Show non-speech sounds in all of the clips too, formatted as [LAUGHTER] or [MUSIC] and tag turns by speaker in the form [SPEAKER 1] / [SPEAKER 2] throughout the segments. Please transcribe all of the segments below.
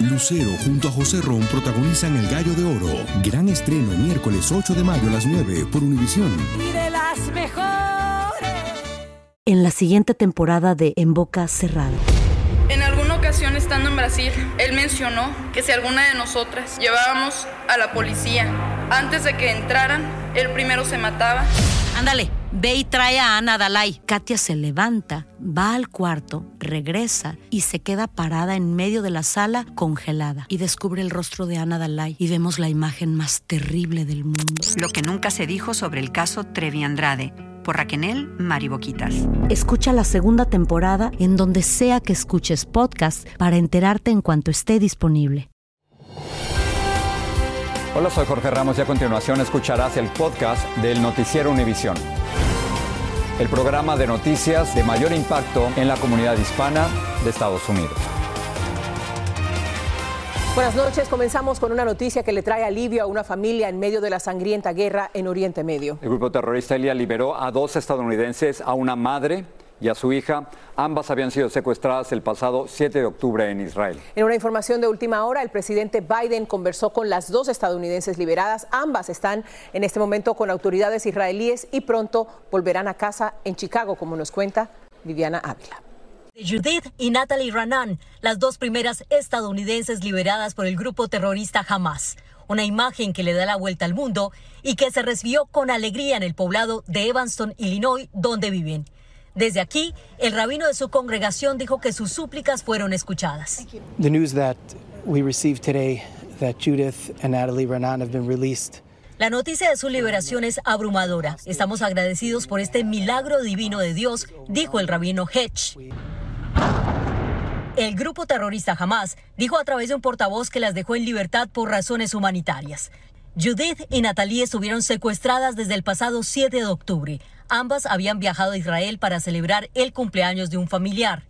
[SPEAKER 1] Lucero junto a José Ron protagonizan El Gallo de Oro. Gran estreno miércoles 8 de mayo a las 9 por Univisión.
[SPEAKER 2] Y de las mejores.
[SPEAKER 3] En la siguiente temporada de En Boca Cerrada.
[SPEAKER 4] En alguna ocasión estando en Brasil, él mencionó que si alguna de nosotras llevábamos a la policía antes de que entraran, él primero se mataba.
[SPEAKER 3] Ándale, ve y trae a Ana Dalai. Katia se levanta, va al cuarto, regresa y se queda parada en medio de la sala congelada. Y descubre el rostro de Ana Dalai y vemos la imagen más terrible del mundo.
[SPEAKER 5] Lo que nunca se dijo sobre el caso Trevi Andrade por Raquenel Mariboquitas.
[SPEAKER 3] Escucha la segunda temporada en donde sea que escuches podcast para enterarte en cuanto esté disponible.
[SPEAKER 6] Hola, soy Jorge Ramos y a continuación escucharás el podcast del Noticiero Univisión. El programa de noticias de mayor impacto en la comunidad hispana de Estados Unidos.
[SPEAKER 7] Buenas noches. Comenzamos con una noticia que le trae alivio a una familia en medio de la sangrienta guerra en Oriente Medio.
[SPEAKER 6] El grupo terrorista Elia liberó a dos estadounidenses, a una madre y a su hija. Ambas habían sido secuestradas el pasado 7 de octubre en Israel.
[SPEAKER 7] En una información de última hora, el presidente Biden conversó con las dos estadounidenses liberadas. Ambas están en este momento con autoridades israelíes y pronto volverán a casa en Chicago, como nos cuenta Viviana Ávila.
[SPEAKER 8] Judith y Natalie Ranan, las dos primeras estadounidenses liberadas por el grupo terrorista Hamas. Una imagen que le da la vuelta al mundo y que se recibió con alegría en el poblado de Evanston, Illinois, donde viven. Desde aquí, el rabino de su congregación dijo que sus súplicas fueron escuchadas.
[SPEAKER 9] The news that we received today that Judith and Natalie Ranan have been released
[SPEAKER 8] la noticia de su liberación es abrumadora. Estamos agradecidos por este milagro divino de Dios, dijo el rabino Hedge. El grupo terrorista Hamas dijo a través de un portavoz que las dejó en libertad por razones humanitarias. Judith y Natalie estuvieron secuestradas desde el pasado 7 de octubre. Ambas habían viajado a Israel para celebrar el cumpleaños de un familiar.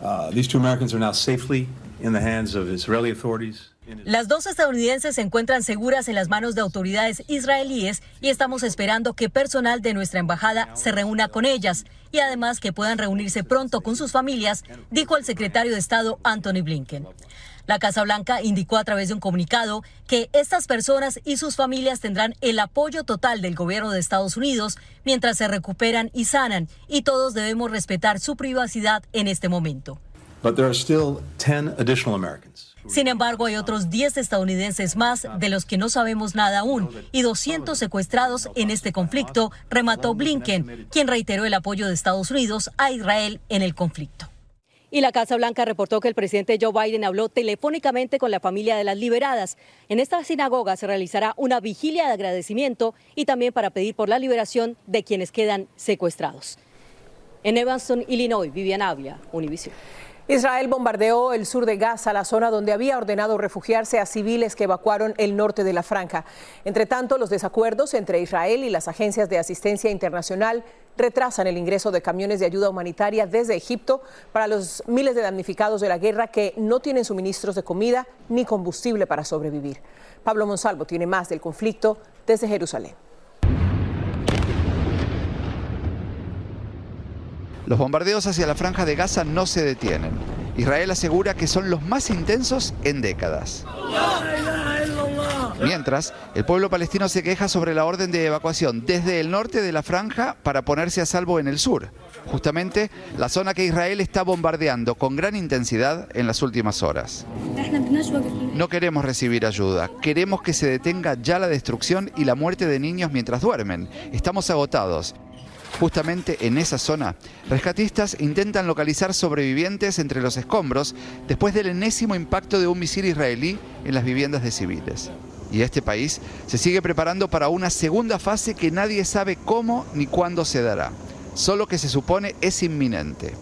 [SPEAKER 10] Uh, these two Americans are now safely in the hands of Israeli authorities.
[SPEAKER 8] Las dos estadounidenses se encuentran seguras en las manos de autoridades israelíes y estamos esperando que personal de nuestra embajada se reúna con ellas y además que puedan reunirse pronto con sus familias, dijo el secretario de Estado Anthony Blinken. La Casa Blanca indicó a través de un comunicado que estas personas y sus familias tendrán el apoyo total del gobierno de Estados Unidos mientras se recuperan y sanan y todos debemos respetar su privacidad en este momento.
[SPEAKER 10] But there are still 10 additional Americans.
[SPEAKER 8] Sin embargo, hay otros 10 estadounidenses más de los que no sabemos nada aún y 200 secuestrados en este conflicto, remató Blinken, quien reiteró el apoyo de Estados Unidos a Israel en el conflicto. Y la Casa Blanca reportó que el presidente Joe Biden habló telefónicamente con la familia de las liberadas. En esta sinagoga se realizará una vigilia de agradecimiento y también para pedir por la liberación de quienes quedan secuestrados. En Evanston, Illinois, Vivian Avia, Univision.
[SPEAKER 7] Israel bombardeó el sur de Gaza, la zona donde había ordenado refugiarse a civiles que evacuaron el norte de la franja. Entre tanto, los desacuerdos entre Israel y las agencias de asistencia internacional retrasan el ingreso de camiones de ayuda humanitaria desde Egipto para los miles de damnificados de la guerra que no tienen suministros de comida ni combustible para sobrevivir. Pablo Monsalvo tiene más del conflicto desde Jerusalén.
[SPEAKER 11] Los bombardeos hacia la franja de Gaza no se detienen. Israel asegura que son los más intensos en décadas. Mientras, el pueblo palestino se queja sobre la orden de evacuación desde el norte de la franja para ponerse a salvo en el sur, justamente la zona que Israel está bombardeando con gran intensidad en las últimas horas. No queremos recibir ayuda, queremos que se detenga ya la destrucción y la muerte de niños mientras duermen. Estamos agotados Justamente en esa zona, rescatistas intentan localizar sobrevivientes entre los escombros después del enésimo impacto de un misil israelí en las viviendas de civiles. Y este país se sigue preparando para una segunda fase que nadie sabe cómo ni cuándo se dará, solo que se supone es inminente.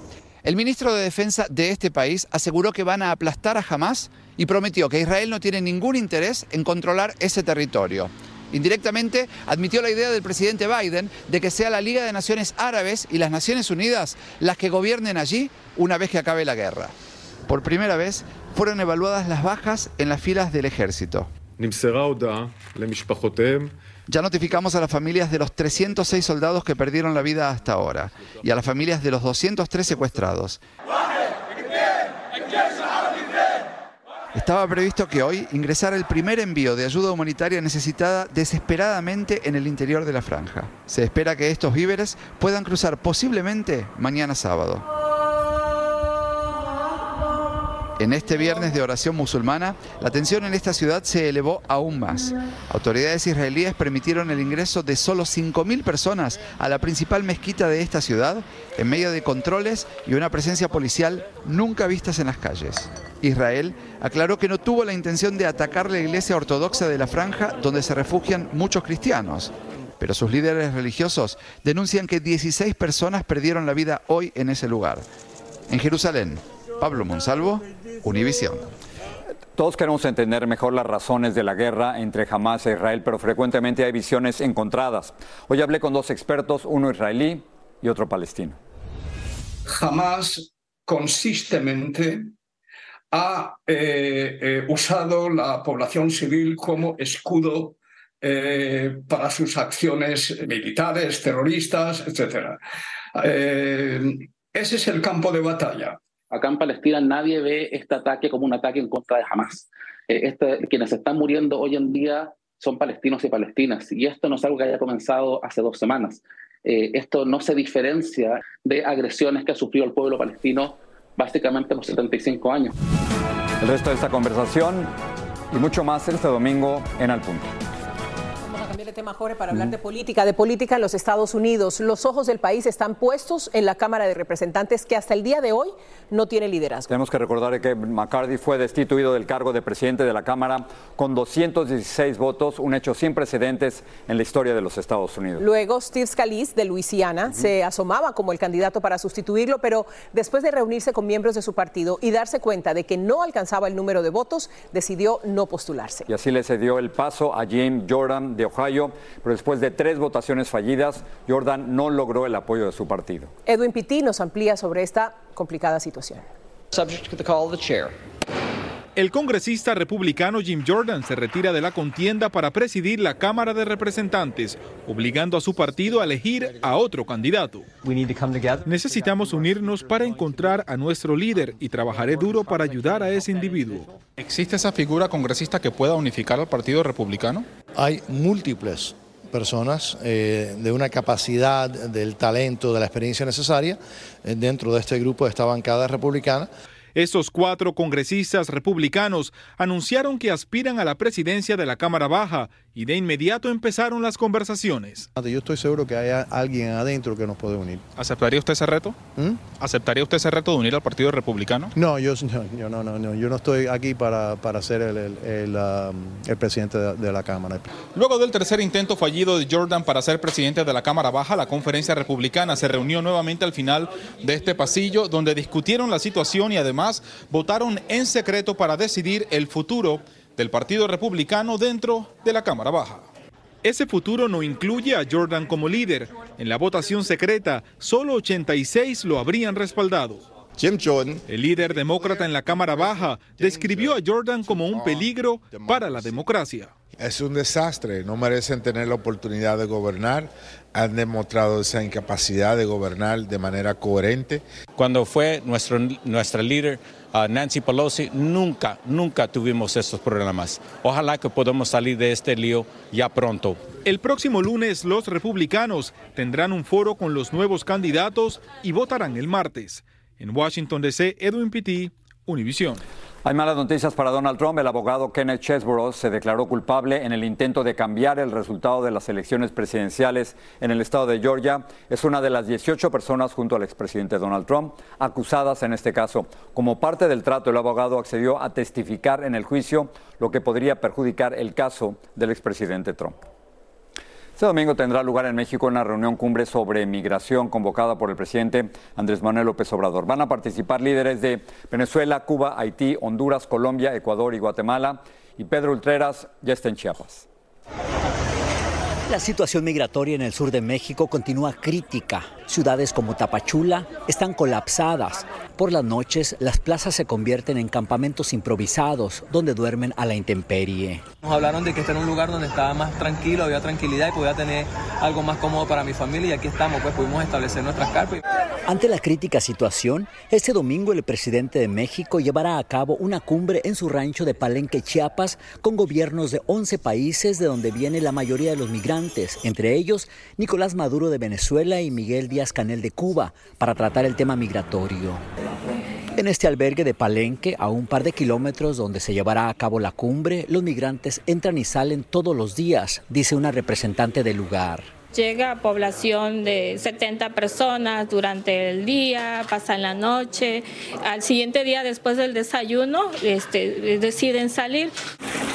[SPEAKER 11] El ministro de Defensa de este país aseguró que van a aplastar a Hamas y prometió que Israel no tiene ningún interés en controlar ese territorio. Indirectamente admitió la idea del presidente Biden de que sea la Liga de Naciones Árabes y las Naciones Unidas las que gobiernen allí una vez que acabe la guerra. Por primera vez fueron evaluadas las bajas en las filas del ejército. Ya notificamos a las familias de los 306 soldados que perdieron la vida hasta ahora y a las familias de los 203 secuestrados. Estaba previsto que hoy ingresara el primer envío de ayuda humanitaria necesitada desesperadamente en el interior de la franja. Se espera que estos víveres puedan cruzar posiblemente mañana sábado. En este viernes de oración musulmana, la tensión en esta ciudad se elevó aún más. Autoridades israelíes permitieron el ingreso de solo 5.000 personas a la principal mezquita de esta ciudad en medio de controles y una presencia policial nunca vistas en las calles. Israel aclaró que no tuvo la intención de atacar la iglesia ortodoxa de la franja donde se refugian muchos cristianos. Pero sus líderes religiosos denuncian que 16 personas perdieron la vida hoy en ese lugar. En Jerusalén, Pablo Monsalvo, Univisión.
[SPEAKER 6] Todos queremos entender mejor las razones de la guerra entre Hamas e Israel, pero frecuentemente hay visiones encontradas. Hoy hablé con dos expertos, uno israelí y otro palestino.
[SPEAKER 12] Hamas consistentemente ha eh, eh, usado la población civil como escudo eh, para sus acciones militares, terroristas, etc. ese es el campo de batalla.
[SPEAKER 13] Acá en Palestina nadie ve este ataque como un ataque en contra de Hamas. este, quienes están muriendo hoy en día son palestinos y palestinas. Y esto no es algo que haya comenzado hace dos semanas. esto no se diferencia de agresiones que ha sufrido el pueblo palestino básicamente por 75 años.
[SPEAKER 6] El resto de esta conversación y mucho más este domingo en Al Punto
[SPEAKER 7] tema, Jorge, para hablar de política, de política en los Estados Unidos. Los ojos del país están puestos en la Cámara de Representantes que hasta el día de hoy no tiene liderazgo.
[SPEAKER 6] Tenemos que recordar que McCarthy fue destituido del cargo de presidente de la Cámara con 216 votos, un hecho sin precedentes en la historia de los Estados Unidos.
[SPEAKER 7] Luego, Steve Scalise de Luisiana se asomaba como el candidato para sustituirlo, pero después de reunirse con miembros de su partido y darse cuenta de que no alcanzaba el número de votos, decidió no postularse.
[SPEAKER 6] Y así le cedió el paso a James Jordan de Ohio pero después de tres votaciones fallidas, Jordan no logró el apoyo de su partido.
[SPEAKER 7] Edwin Pitti nos amplía sobre esta complicada situación.
[SPEAKER 14] El congresista republicano Jim Jordan se retira de la contienda para presidir la Cámara de Representantes, obligando a su partido a elegir a otro candidato. Necesitamos unirnos para encontrar a nuestro líder y trabajaré duro para ayudar a ese individuo.
[SPEAKER 15] ¿Existe esa figura congresista que pueda unificar al Partido Republicano?
[SPEAKER 16] Hay múltiples personas eh, de una capacidad, del talento, de la experiencia necesaria eh, dentro de este grupo de esta bancada republicana.
[SPEAKER 14] Estos cuatro congresistas republicanos anunciaron que aspiran a la presidencia de la Cámara Baja y de inmediato empezaron las conversaciones.
[SPEAKER 16] Yo estoy seguro que hay alguien adentro que nos puede unir.
[SPEAKER 15] ¿Aceptaría usted ese reto? ¿Mm? ¿Aceptaría usted ese reto de unir al Partido Republicano?
[SPEAKER 16] No, yo [LAUGHS] no, no, no, yo no estoy aquí para, para ser el, el, um, presidente de, la Cámara.
[SPEAKER 15] Luego del tercer intento fallido de Jordan para ser presidente de la Cámara Baja, la conferencia republicana se reunió nuevamente al final de este pasillo donde discutieron la situación y además votaron en secreto para decidir el futuro del Partido Republicano dentro de la Cámara Baja.
[SPEAKER 14] Ese futuro no incluye a Jordan como líder. En la votación secreta, solo 86 lo habrían respaldado.
[SPEAKER 17] Jim Jordan,
[SPEAKER 14] el líder demócrata en la Cámara Baja, describió a Jordan como un peligro para la democracia.
[SPEAKER 17] Es un desastre, no merecen tener la oportunidad de gobernar, han demostrado esa incapacidad de gobernar de manera coherente.
[SPEAKER 18] Cuando fue nuestro, nuestra líder, Nancy Pelosi, nunca, nunca tuvimos estos problemas. Ojalá que podamos salir de este lío ya pronto.
[SPEAKER 14] El próximo lunes los republicanos tendrán un foro con los nuevos candidatos y votarán el martes. En Washington DC, Edwin Pitti, Univision.
[SPEAKER 6] Hay malas noticias para Donald Trump. El abogado Kenneth Chesborough se declaró culpable en el intento de cambiar el resultado de las elecciones presidenciales en el estado de Georgia. Es una de las 18 personas junto al expresidente Donald Trump acusadas en este caso. Como parte del trato, el abogado accedió a testificar en el juicio, lo que podría perjudicar el caso del expresidente Trump. Este domingo tendrá lugar en México una reunión cumbre sobre migración convocada por el presidente Andrés Manuel López Obrador. Van a participar líderes de Venezuela, Cuba, Haití, Honduras, Colombia, Ecuador y Guatemala. Y Pedro Ultreras ya está en Chiapas.
[SPEAKER 19] La situación migratoria en el sur de México continúa crítica. Ciudades como Tapachula están colapsadas. Por las noches, las plazas se convierten en campamentos improvisados donde duermen a la intemperie.
[SPEAKER 20] Nos hablaron de que este era un lugar donde estaba más tranquilo, había tranquilidad y podía tener algo más cómodo para mi familia y aquí estamos, pues pudimos establecer nuestras carpas.
[SPEAKER 19] Ante la crítica situación, este domingo el presidente de México llevará a cabo una cumbre en su rancho de Palenque, Chiapas, con gobiernos de 11 países de donde viene la mayoría de los migrantes, entre ellos Nicolás Maduro de Venezuela y Miguel Díaz Canel de Cuba, para tratar el tema migratorio. En este albergue de Palenque, a un par de kilómetros donde se llevará a cabo la cumbre, los migrantes entran y salen todos los días, dice una representante del lugar.
[SPEAKER 21] Llega población de 70 personas durante el día, pasan la noche. Al siguiente día, después del desayuno, este, deciden salir.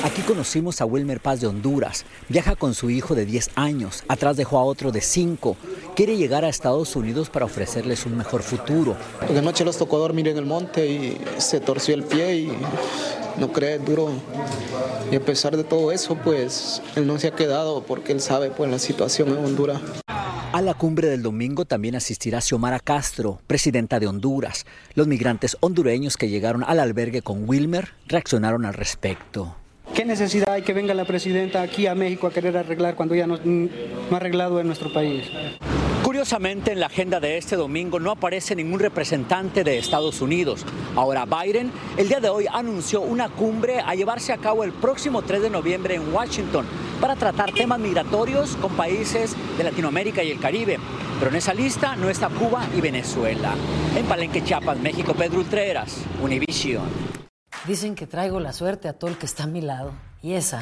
[SPEAKER 19] Aquí conocimos a Wilmer Paz de Honduras. Viaja con su hijo de 10 años. Atrás dejó a otro de 5. Quiere llegar a Estados Unidos para ofrecerles un mejor futuro.
[SPEAKER 22] De noche los tocó dormir en el monte y se torció el pie y no cree duro. Y a pesar de todo eso, pues él no se ha quedado porque él sabe pues la situación en Honduras.
[SPEAKER 19] A la cumbre del domingo también asistirá Xiomara Castro, presidenta de Honduras. Los migrantes hondureños que llegaron al albergue con Wilmer reaccionaron al respecto.
[SPEAKER 23] ¿Qué necesidad hay que venga la presidenta aquí a México a querer arreglar cuando ya no, no ha arreglado en nuestro país?
[SPEAKER 19] Curiosamente, en la agenda de este domingo no aparece ningún representante de Estados Unidos. Ahora, Biden el día de hoy anunció una cumbre a llevarse a cabo el próximo 3 de noviembre en Washington para tratar temas migratorios con países de Latinoamérica y el Caribe. Pero en esa lista no está Cuba y Venezuela. En Palenque, Chiapas, México, Pedro Ultreras, Univision.
[SPEAKER 24] Dicen que traigo la suerte a todo el que está a mi lado. Y esa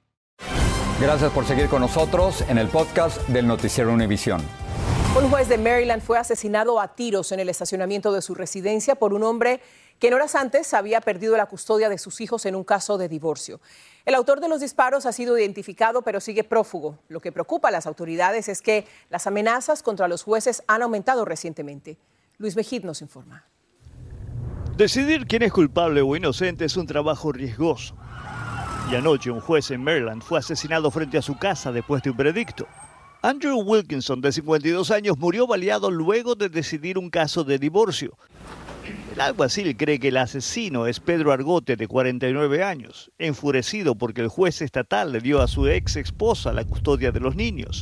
[SPEAKER 6] Gracias por seguir con nosotros en el podcast del Noticiero Univisión.
[SPEAKER 7] Un juez de Maryland fue asesinado a tiros en el estacionamiento de su residencia por un hombre que en horas antes había perdido la custodia de sus hijos en un caso de divorcio. El autor de los disparos ha sido identificado, pero sigue prófugo. Lo que preocupa a las autoridades es que las amenazas contra los jueces han aumentado recientemente. Luis Mejid nos informa.
[SPEAKER 25] Decidir quién es culpable o inocente es un trabajo riesgoso. Anoche un juez en Maryland fue asesinado frente a su casa después de un veredicto. Andrew Wilkinson, de 52 años, murió baleado luego de decidir un caso de divorcio. El alguacil cree que el asesino es Pedro Argote, de 49 años, enfurecido porque el juez estatal le dio a su ex esposa la custodia de los niños.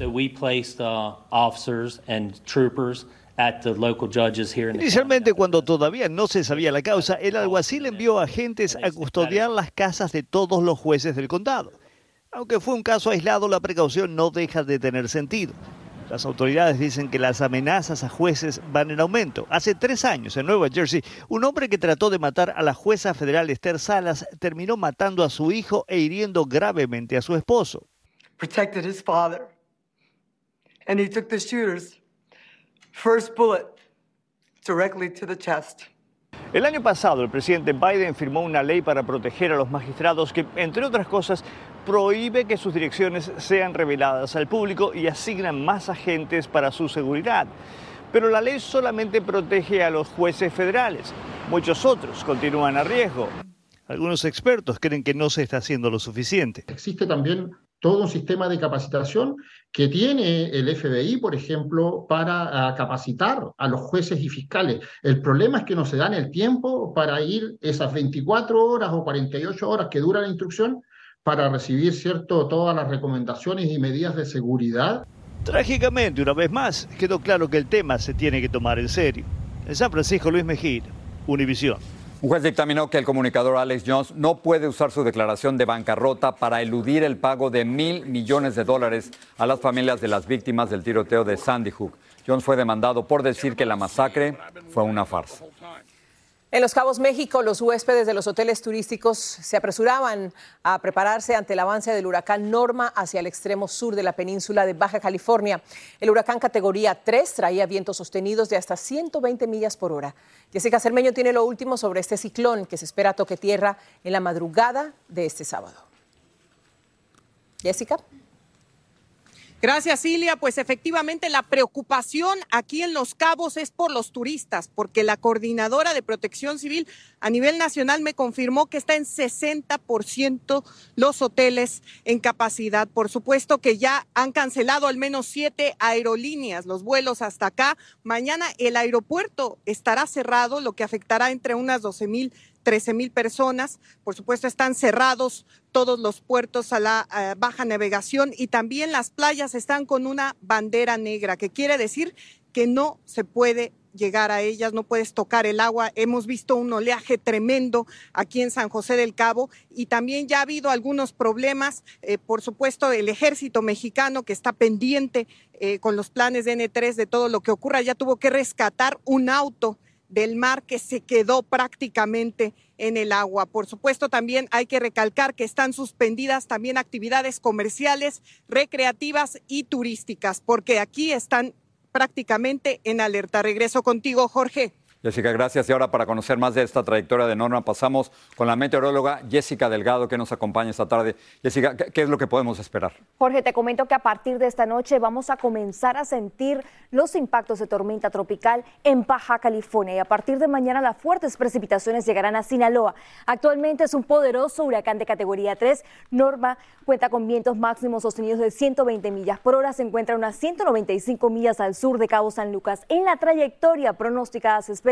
[SPEAKER 25] Inicialmente, cuando todavía no se sabía la causa, el alguacil envió agentes a custodiar las casas de todos los jueces del condado. Aunque fue un caso aislado, la precaución no deja de tener sentido. Las autoridades dicen que las amenazas a jueces van en aumento. Hace tres años, en Nueva Jersey, un hombre que trató de matar a la jueza federal Esther Salas terminó matando a su hijo e hiriendo gravemente a su esposo.
[SPEAKER 26] Protected his father. And he took the shooter's first bullet directly to the chest.
[SPEAKER 25] El año pasado, el presidente Biden firmó una ley para proteger a los magistrados que, entre otras cosas, prohíbe que sus direcciones sean reveladas al público y asignan más agentes para su seguridad. Pero la ley solamente protege a los jueces federales. Muchos otros continúan a riesgo. Algunos expertos creen que no se está haciendo lo suficiente.
[SPEAKER 27] Existe también todo un sistema de capacitación que tiene el FBI, por ejemplo, para ah, capacitar a los jueces y fiscales. El problema es que no se dan el tiempo para ir esas 24 horas o 48 horas que dura la instrucción para recibir cierto todas las recomendaciones y medidas de seguridad.
[SPEAKER 25] Trágicamente, una vez más, quedó claro que el tema se tiene que tomar en serio. En San Francisco, Luis Mejía, Univisión.
[SPEAKER 6] Un juez dictaminó que el comunicador Alex Jones no puede usar su declaración de bancarrota para eludir el pago de mil millones de dólares a las familias de las víctimas del tiroteo de Sandy Hook. Jones fue demandado por decir que la masacre fue una farsa.
[SPEAKER 7] En Los Cabos, México, los huéspedes de los hoteles turísticos se apresuraban a prepararse ante el avance del huracán Norma hacia el extremo sur de la península de Baja California. El huracán categoría 3 traía vientos sostenidos de hasta 120 millas por hora. Jessica Cermeño tiene lo último sobre este ciclón que se espera toque tierra en la madrugada de este sábado. Jessica.
[SPEAKER 28] Gracias, Ilia. Pues efectivamente la preocupación aquí en Los Cabos es por los turistas, porque la coordinadora de protección civil a nivel nacional me confirmó que está en 60% los hoteles en capacidad. Por supuesto que ya han cancelado al menos siete aerolíneas los vuelos hasta acá. Mañana el aeropuerto estará cerrado, lo que afectará entre unas 12 mil 13 mil personas. Por supuesto, están cerrados todos los puertos a la eh, baja navegación y también las playas están con una bandera negra, que quiere decir que no se puede llegar a ellas, no puedes tocar el agua. Hemos visto un oleaje tremendo aquí en San José del Cabo y también ya ha habido algunos problemas. Eh, por supuesto, el ejército mexicano que está pendiente eh, con los planes de N3 de todo lo que ocurra, ya tuvo que rescatar un auto del mar que se quedó prácticamente en el agua. Por supuesto, también hay que recalcar que están suspendidas también actividades comerciales, recreativas y turísticas, porque aquí están prácticamente en alerta. Regreso contigo, Jorge.
[SPEAKER 6] Jessica, gracias. Y ahora para conocer más de esta trayectoria de Norma, pasamos con la meteoróloga Jessica Delgado, que nos acompaña esta tarde. Jessica, ¿qué, es lo que podemos esperar?
[SPEAKER 29] Jorge, te comento que a partir de esta noche vamos a comenzar a sentir los impactos de tormenta tropical en Baja California y a partir de mañana las fuertes precipitaciones llegarán a Sinaloa. Actualmente es un poderoso huracán de categoría 3. Norma cuenta con vientos máximos sostenidos de 120 millas por hora. Se encuentra a unas 195 millas al sur de Cabo San Lucas. En la trayectoria pronosticada se espera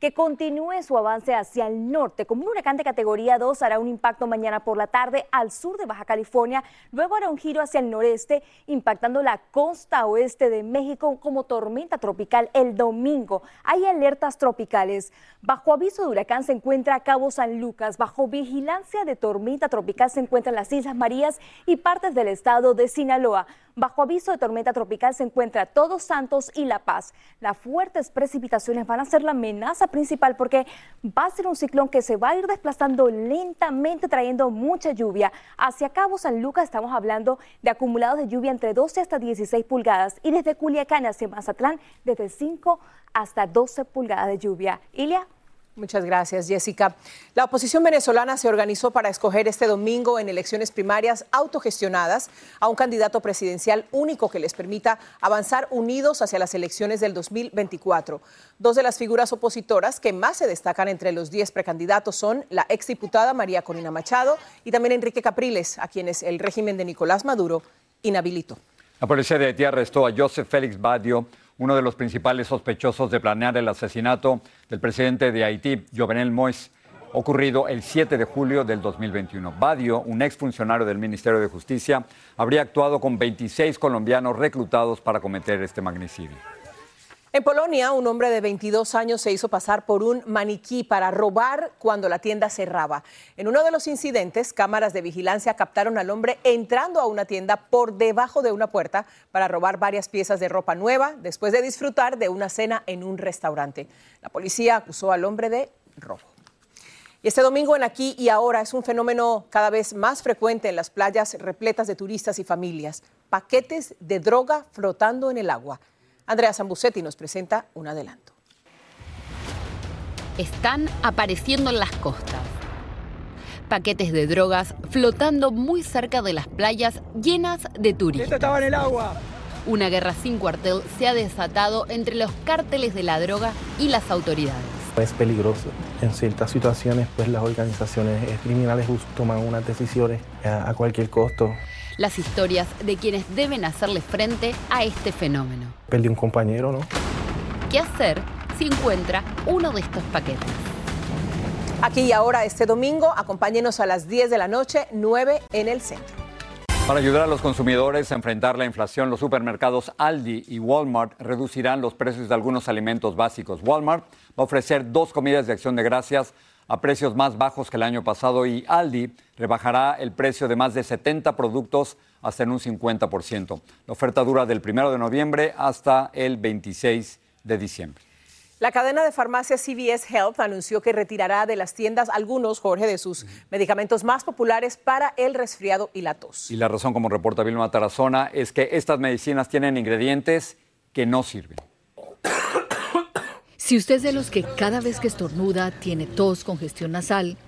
[SPEAKER 29] que continúe su avance hacia el norte. Como un huracán de categoría 2 hará un impacto mañana por la tarde al sur de Baja California, luego hará un giro hacia el noreste, impactando la costa oeste de México como tormenta tropical el domingo. Hay alertas tropicales. Bajo aviso de huracán se encuentra Cabo San Lucas. Bajo vigilancia de tormenta tropical se encuentran las Islas Marías y partes del estado de Sinaloa. Bajo aviso de tormenta tropical se encuentra Todos Santos y La Paz. Las fuertes precipitaciones van a ser la amenaza principal porque va a ser un ciclón que se va a ir desplazando lentamente trayendo mucha lluvia. Hacia Cabo San Lucas estamos hablando de acumulados de lluvia entre 12 hasta 16 pulgadas y desde Culiacán hacia Mazatlán desde 5 hasta 12 pulgadas de lluvia. Ilia.
[SPEAKER 7] Muchas gracias, Jessica. La oposición venezolana se organizó para escoger este domingo en elecciones primarias autogestionadas a un candidato presidencial único que les permita avanzar unidos hacia las elecciones del 2024. Dos de las figuras opositoras que más se destacan entre los 10 precandidatos son la exdiputada María Corina Machado y también Enrique Capriles, a quienes el régimen de Nicolás Maduro inhabilitó.
[SPEAKER 6] La policía de Haití arrestó a Joseph Félix Badio uno de los principales sospechosos de planear el asesinato del presidente de Haití, Jovenel Moïse, ocurrido el 7 de julio del 2021. Badio, un exfuncionario del Ministerio de Justicia, habría actuado con 26 colombianos reclutados para cometer este magnicidio.
[SPEAKER 7] En Polonia, un hombre de 22 años se hizo pasar por un maniquí para robar cuando la tienda cerraba. En uno de los incidentes, cámaras de vigilancia captaron al hombre entrando a una tienda por debajo de una puerta para robar varias piezas de ropa nueva después de disfrutar de una cena en un restaurante. La policía acusó al hombre de robo. Y este domingo en Aquí y Ahora es un fenómeno cada vez más frecuente en las playas repletas de turistas y familias. Paquetes de droga flotando en el agua. Andrea Zambucetti nos presenta un adelanto.
[SPEAKER 30] Están apareciendo en las costas. Paquetes de drogas flotando muy cerca de las playas llenas de turistas.
[SPEAKER 31] Esto estaba en el agua.
[SPEAKER 30] Una guerra sin cuartel se ha desatado entre los cárteles de la droga y las autoridades.
[SPEAKER 32] Es peligroso. En ciertas situaciones, pues las organizaciones criminales toman unas decisiones a cualquier costo
[SPEAKER 30] las historias de quienes deben hacerle frente a este fenómeno.
[SPEAKER 32] Perdí un compañero, ¿no?
[SPEAKER 30] ¿Qué hacer si encuentra uno de estos paquetes?
[SPEAKER 7] Aquí y ahora, este domingo, acompáñenos a las 10 de la noche, 9 en el centro.
[SPEAKER 6] Para ayudar a los consumidores a enfrentar la inflación, los supermercados Aldi y Walmart reducirán los precios de algunos alimentos básicos. Walmart va a ofrecer dos comidas de acción de gracias a precios más bajos que el año pasado y Aldi rebajará el precio de más de 70 productos hasta en un 50%. La oferta dura del 1 de noviembre hasta el 26 de diciembre.
[SPEAKER 7] La cadena de farmacias CVS Health anunció que retirará de las tiendas algunos, Jorge, de sus medicamentos más populares para el resfriado y la tos.
[SPEAKER 6] Y la razón, como reporta Vilma Tarazona, es que estas medicinas tienen ingredientes que no sirven.
[SPEAKER 31] Si usted es de los que cada vez que estornuda tiene tos, congestión nasal,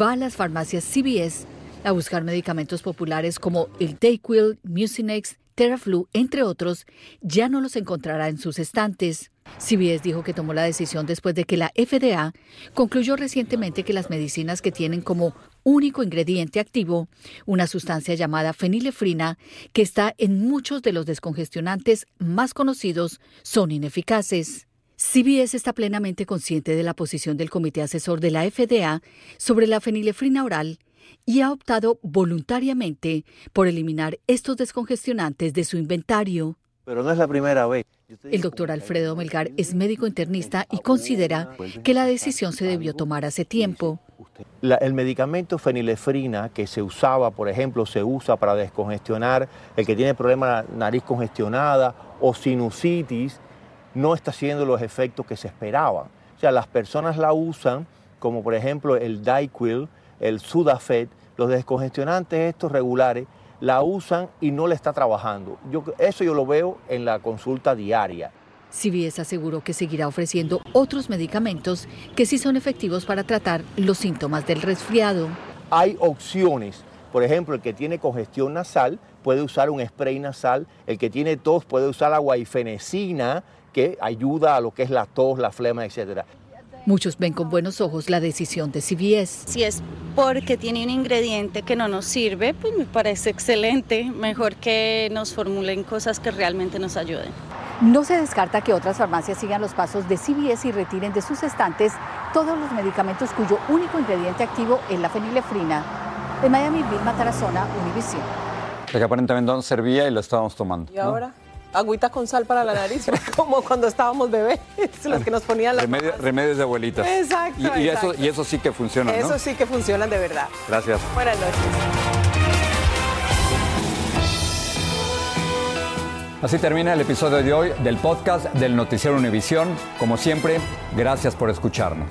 [SPEAKER 31] va a las farmacias CVS a buscar medicamentos populares como el Dayquil, Mucinex, Teraflu, entre otros, ya no los encontrará en sus estantes. CBS dijo que tomó la decisión después de que la FDA concluyó recientemente que las medicinas que tienen como único ingrediente activo una sustancia llamada fenilefrina, que está en muchos de los descongestionantes más conocidos, son ineficaces. CBS está plenamente consciente de la posición del Comité Asesor de la FDA sobre la fenilefrina oral y ha optado voluntariamente por eliminar estos descongestionantes de su inventario.
[SPEAKER 33] Pero no es la primera vez.
[SPEAKER 31] El doctor Alfredo Melgar es médico internista y considera que la decisión se debió tomar hace tiempo.
[SPEAKER 33] el medicamento fenilefrina que se usaba, por ejemplo, se usa para descongestionar el que tiene problema de nariz congestionada o sinusitis, no está haciendo los efectos que se esperaban. O sea, las personas la usan como por ejemplo el Dayquil, el Sudafed, los descongestionantes estos regulares, la usan y no le está trabajando. Yo, eso yo lo veo en la consulta diaria.
[SPEAKER 31] CVS aseguró que seguirá ofreciendo otros medicamentos que sí son efectivos para tratar los síntomas del resfriado.
[SPEAKER 33] Hay opciones. Por ejemplo, el que tiene congestión nasal puede usar un spray nasal, el que tiene tos puede usar la guaifenesina, que ayuda a lo que es la tos, la flema, etcétera.
[SPEAKER 31] Muchos ven con buenos ojos la decisión de CVS.
[SPEAKER 34] Si es porque tiene un ingrediente que no nos sirve, pues me parece excelente. Mejor que nos formulen cosas que realmente nos ayuden.
[SPEAKER 31] No se descarta que otras farmacias sigan los pasos de CVS y retiren de sus estantes todos los medicamentos cuyo único ingrediente activo es la fenilefrina. De Miami, Vilma Tarazona, Univision.
[SPEAKER 6] que aparentemente no servía y lo estábamos tomando.
[SPEAKER 7] ¿Y ahora? Agüita con sal para la nariz, [LAUGHS] como cuando estábamos bebés, [LAUGHS] los que nos ponían las
[SPEAKER 6] Remedios de abuelitas.
[SPEAKER 7] Exacto
[SPEAKER 6] y, Eso, y eso sí que funciona, ¿no?
[SPEAKER 7] Eso sí que funcionan de verdad.
[SPEAKER 6] Gracias.
[SPEAKER 7] Buenas noches.
[SPEAKER 6] Así termina el episodio de hoy del podcast del Noticiero Univisión. Como siempre, gracias por escucharnos.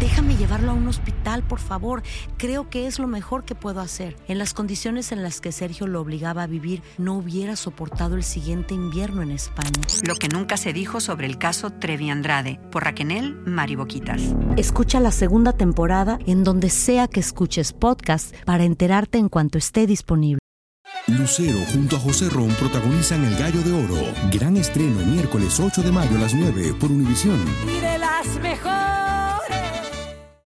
[SPEAKER 35] Déjame llevarlo a un hospital, por favor. Creo que es lo mejor que puedo hacer. En las condiciones en las que Sergio lo obligaba a vivir, no hubiera soportado el siguiente invierno en España.
[SPEAKER 36] Lo que nunca se dijo sobre el caso Trevi Andrade, por Raquel Mariboquitas.
[SPEAKER 35] Escucha la segunda temporada en donde sea que escuches podcast para enterarte en cuanto esté disponible.
[SPEAKER 1] Lucero junto a José Ron protagonizan El Gallo de Oro. Gran estreno miércoles 8 de mayo a las 9 por Univisión.
[SPEAKER 37] Y de las mejores